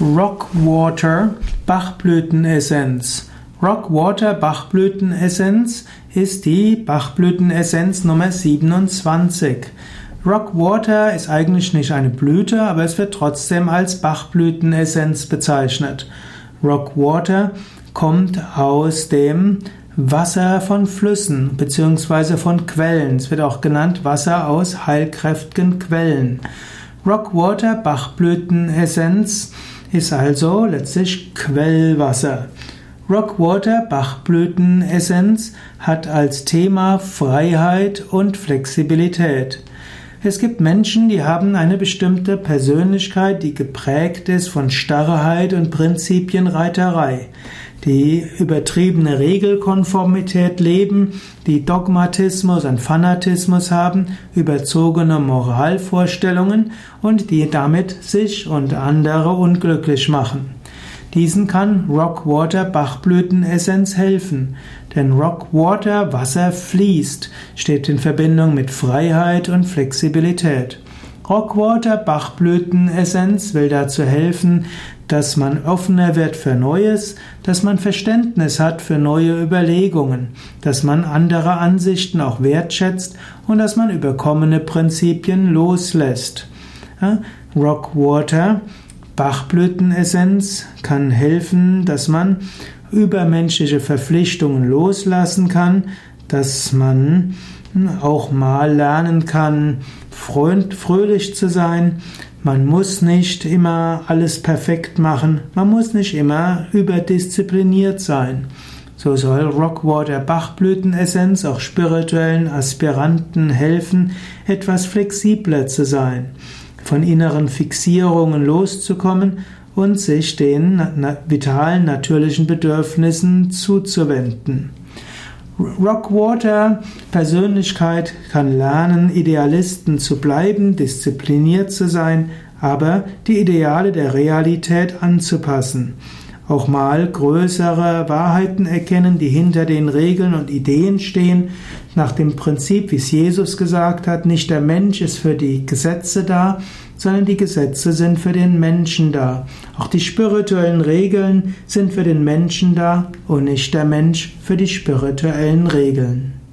Rockwater Bachblütenessenz. Rockwater Bachblütenessenz ist die Bachblütenessenz Nummer 27. Rockwater ist eigentlich nicht eine Blüte, aber es wird trotzdem als Bachblütenessenz bezeichnet. Rockwater kommt aus dem Wasser von Flüssen bzw. von Quellen. Es wird auch genannt Wasser aus heilkräftigen Quellen. Rockwater Bachblütenessenz ist also letztlich Quellwasser. Rockwater Bachblütenessenz hat als Thema Freiheit und Flexibilität. Es gibt Menschen, die haben eine bestimmte Persönlichkeit, die geprägt ist von Starrheit und Prinzipienreiterei die übertriebene Regelkonformität leben, die Dogmatismus und Fanatismus haben, überzogene Moralvorstellungen und die damit sich und andere unglücklich machen. Diesen kann Rockwater Bachblütenessenz helfen, denn Rockwater Wasser fließt, steht in Verbindung mit Freiheit und Flexibilität. Rockwater Bachblütenessenz will dazu helfen, dass man offener wird für Neues, dass man Verständnis hat für neue Überlegungen, dass man andere Ansichten auch wertschätzt und dass man überkommene Prinzipien loslässt. Rockwater Bachblütenessenz kann helfen, dass man übermenschliche Verpflichtungen loslassen kann, dass man auch mal lernen kann, fröhlich zu sein. Man muss nicht immer alles perfekt machen. Man muss nicht immer überdiszipliniert sein. So soll Rockwater Bachblütenessenz auch spirituellen Aspiranten helfen, etwas flexibler zu sein, von inneren Fixierungen loszukommen und sich den vitalen natürlichen Bedürfnissen zuzuwenden. Rockwater Persönlichkeit kann lernen, Idealisten zu bleiben, diszipliniert zu sein, aber die Ideale der Realität anzupassen. Auch mal größere Wahrheiten erkennen, die hinter den Regeln und Ideen stehen, nach dem Prinzip, wie es Jesus gesagt hat, nicht der Mensch ist für die Gesetze da, sondern die Gesetze sind für den Menschen da. Auch die spirituellen Regeln sind für den Menschen da und nicht der Mensch für die spirituellen Regeln.